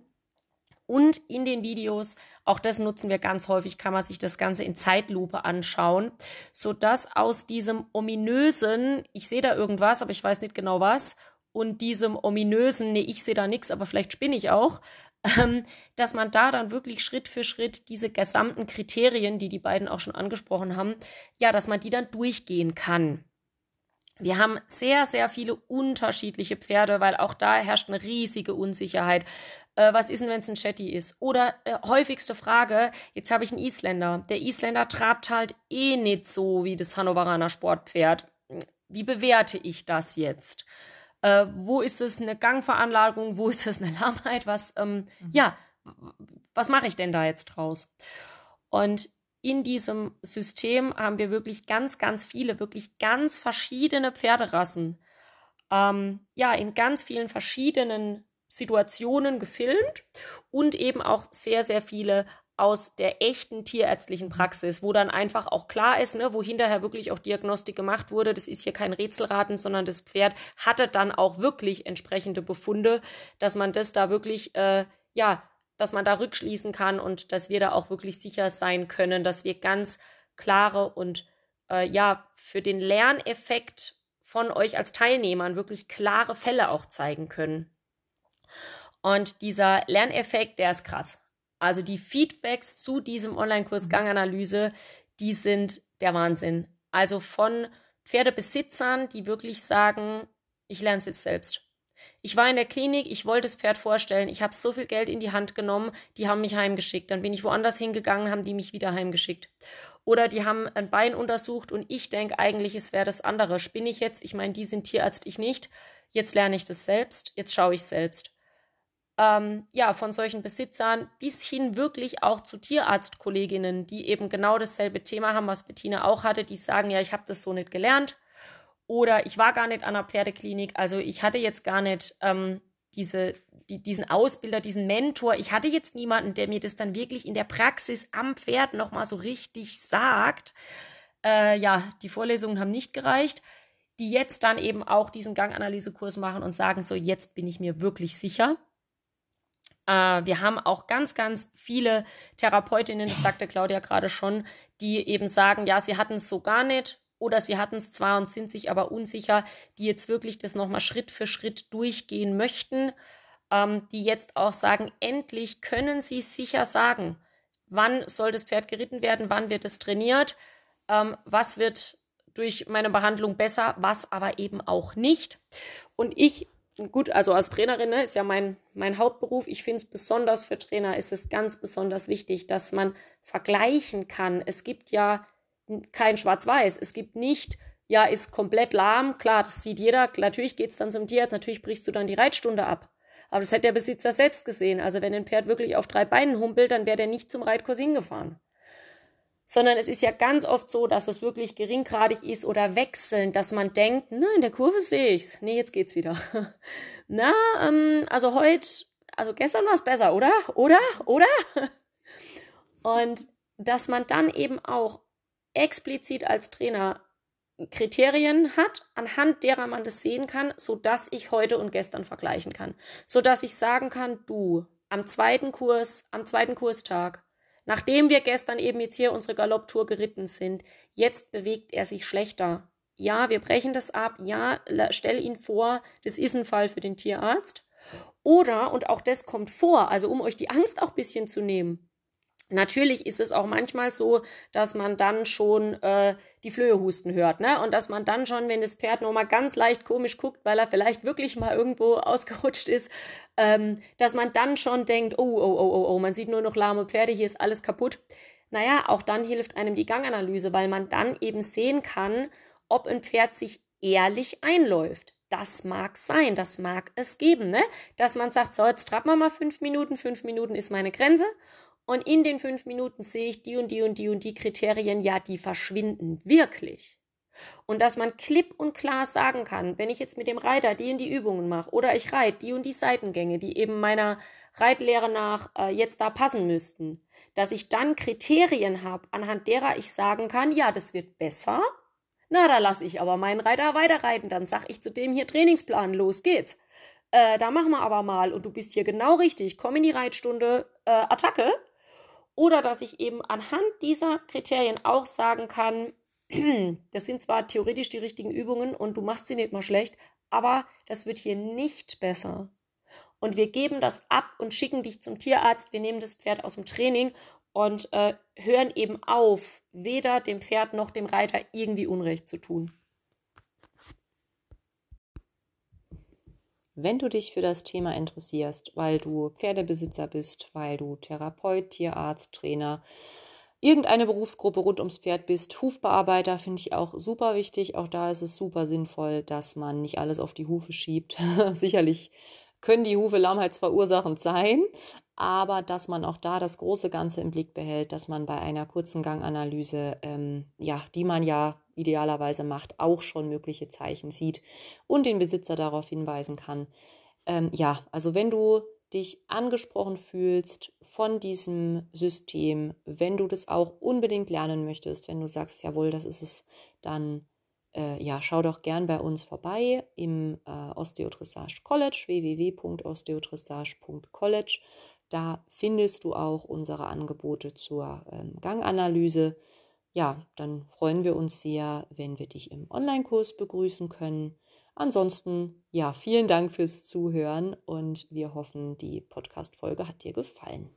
Und in den Videos, auch das nutzen wir ganz häufig, kann man sich das Ganze in Zeitlupe anschauen, sodass aus diesem ominösen, ich sehe da irgendwas, aber ich weiß nicht genau was, und diesem ominösen, nee, ich sehe da nichts, aber vielleicht spinne ich auch, ähm, dass man da dann wirklich Schritt für Schritt diese gesamten Kriterien, die die beiden auch schon angesprochen haben, ja, dass man die dann durchgehen kann. Wir haben sehr, sehr viele unterschiedliche Pferde, weil auch da herrscht eine riesige Unsicherheit. Äh, was ist denn, wenn es ein Chatty ist? Oder äh, häufigste Frage, jetzt habe ich einen Isländer. Der Isländer trabt halt eh nicht so wie das Hannoveraner Sportpferd. Wie bewerte ich das jetzt? Äh, wo ist es eine Gangveranlagung? Wo ist es eine Lahmheit? Was, ähm, mhm. ja, was mache ich denn da jetzt draus? Und in diesem System haben wir wirklich ganz, ganz viele, wirklich ganz verschiedene Pferderassen. Ähm, ja, in ganz vielen verschiedenen Situationen gefilmt und eben auch sehr, sehr viele aus der echten tierärztlichen Praxis, wo dann einfach auch klar ist, ne, wo hinterher wirklich auch Diagnostik gemacht wurde. Das ist hier kein Rätselraten, sondern das Pferd hatte dann auch wirklich entsprechende Befunde, dass man das da wirklich, äh, ja, dass man da rückschließen kann und dass wir da auch wirklich sicher sein können, dass wir ganz klare und äh, ja, für den Lerneffekt von euch als Teilnehmern wirklich klare Fälle auch zeigen können. Und dieser Lerneffekt, der ist krass. Also die Feedbacks zu diesem Online-Kurs mhm. Ganganalyse, die sind der Wahnsinn. Also von Pferdebesitzern, die wirklich sagen, ich lerne es jetzt selbst. Ich war in der Klinik, ich wollte das Pferd vorstellen, ich habe so viel Geld in die Hand genommen, die haben mich heimgeschickt. Dann bin ich woanders hingegangen, haben die mich wieder heimgeschickt. Oder die haben ein Bein untersucht und ich denke eigentlich, es wäre das andere. Spinne ich jetzt? Ich meine, die sind Tierarzt, ich nicht. Jetzt lerne ich das selbst, jetzt schaue ich selbst. Ähm, ja, von solchen Besitzern bis hin wirklich auch zu Tierarztkolleginnen, die eben genau dasselbe Thema haben, was Bettina auch hatte, die sagen, ja, ich habe das so nicht gelernt oder ich war gar nicht an der Pferdeklinik, also ich hatte jetzt gar nicht ähm, diese, die, diesen Ausbilder, diesen Mentor. Ich hatte jetzt niemanden, der mir das dann wirklich in der Praxis am Pferd nochmal so richtig sagt. Äh, ja, die Vorlesungen haben nicht gereicht. Die jetzt dann eben auch diesen Ganganalysekurs machen und sagen, so jetzt bin ich mir wirklich sicher. Äh, wir haben auch ganz, ganz viele Therapeutinnen, das sagte Claudia gerade schon, die eben sagen, ja, sie hatten es so gar nicht oder sie hatten es zwar und sind sich aber unsicher, die jetzt wirklich das nochmal Schritt für Schritt durchgehen möchten, ähm, die jetzt auch sagen, endlich können sie sicher sagen, wann soll das Pferd geritten werden, wann wird es trainiert, ähm, was wird durch meine Behandlung besser, was aber eben auch nicht. Und ich, gut, also als Trainerin ne, ist ja mein, mein Hauptberuf. Ich finde es besonders für Trainer ist es ganz besonders wichtig, dass man vergleichen kann. Es gibt ja kein Schwarz-Weiß. Es gibt nicht, ja, ist komplett lahm. Klar, das sieht jeder. Natürlich geht's dann zum Tierarzt. Natürlich brichst du dann die Reitstunde ab. Aber das hätte der Besitzer selbst gesehen. Also wenn ein Pferd wirklich auf drei Beinen humpelt, dann wäre der nicht zum Reitkurs hingefahren. Sondern es ist ja ganz oft so, dass es wirklich geringgradig ist oder wechselnd, dass man denkt, na, in der Kurve sehe ich's. Nee, jetzt geht's wieder. na, ähm, also heute, also gestern war es besser, oder? Oder? Oder? Und dass man dann eben auch explizit als Trainer Kriterien hat, anhand derer man das sehen kann, so dass ich heute und gestern vergleichen kann, so dass ich sagen kann, du am zweiten Kurs, am zweiten Kurstag, nachdem wir gestern eben jetzt hier unsere Galopptour geritten sind, jetzt bewegt er sich schlechter. Ja, wir brechen das ab. Ja, stell ihn vor, das ist ein Fall für den Tierarzt. Oder, und auch das kommt vor, also um euch die Angst auch ein bisschen zu nehmen, Natürlich ist es auch manchmal so, dass man dann schon äh, die Flöhe husten hört, ne? Und dass man dann schon, wenn das Pferd nur mal ganz leicht komisch guckt, weil er vielleicht wirklich mal irgendwo ausgerutscht ist, ähm, dass man dann schon denkt, oh, oh, oh, oh, oh, man sieht nur noch lahme Pferde, hier ist alles kaputt. Naja, auch dann hilft einem die Ganganalyse, weil man dann eben sehen kann, ob ein Pferd sich ehrlich einläuft. Das mag sein, das mag es geben, ne? Dass man sagt, so, jetzt trappen wir mal fünf Minuten, fünf Minuten ist meine Grenze und in den fünf Minuten sehe ich die und die und die und die Kriterien, ja, die verschwinden wirklich. Und dass man klipp und klar sagen kann, wenn ich jetzt mit dem Reiter die und die Übungen mache oder ich reite die und die Seitengänge, die eben meiner Reitlehre nach äh, jetzt da passen müssten, dass ich dann Kriterien habe, anhand derer ich sagen kann, ja, das wird besser. Na, da lasse ich aber meinen Reiter weiterreiten. Dann sag ich zu dem hier Trainingsplan, los geht's. Äh, da machen wir aber mal und du bist hier genau richtig. Komm in die Reitstunde, äh, Attacke oder dass ich eben anhand dieser Kriterien auch sagen kann, das sind zwar theoretisch die richtigen Übungen und du machst sie nicht mal schlecht, aber das wird hier nicht besser. Und wir geben das ab und schicken dich zum Tierarzt. Wir nehmen das Pferd aus dem Training und äh, hören eben auf, weder dem Pferd noch dem Reiter irgendwie Unrecht zu tun. Wenn du dich für das Thema interessierst, weil du Pferdebesitzer bist, weil du Therapeut, Tierarzt, Trainer, irgendeine Berufsgruppe rund ums Pferd bist, Hufbearbeiter finde ich auch super wichtig. Auch da ist es super sinnvoll, dass man nicht alles auf die Hufe schiebt. Sicherlich können die Hufe lahmheitsverursachend sein, aber dass man auch da das große Ganze im Blick behält, dass man bei einer kurzen Ganganalyse, ähm, ja, die man ja idealerweise macht, auch schon mögliche Zeichen sieht und den Besitzer darauf hinweisen kann. Ähm, ja, also wenn du dich angesprochen fühlst von diesem System, wenn du das auch unbedingt lernen möchtest, wenn du sagst, jawohl, das ist es, dann äh, ja, schau doch gern bei uns vorbei im äh, Osteodressage College, www.osteodressage.college. Da findest du auch unsere Angebote zur ähm, Ganganalyse. Ja, dann freuen wir uns sehr, wenn wir dich im Online-Kurs begrüßen können. Ansonsten, ja, vielen Dank fürs Zuhören und wir hoffen, die Podcast-Folge hat dir gefallen.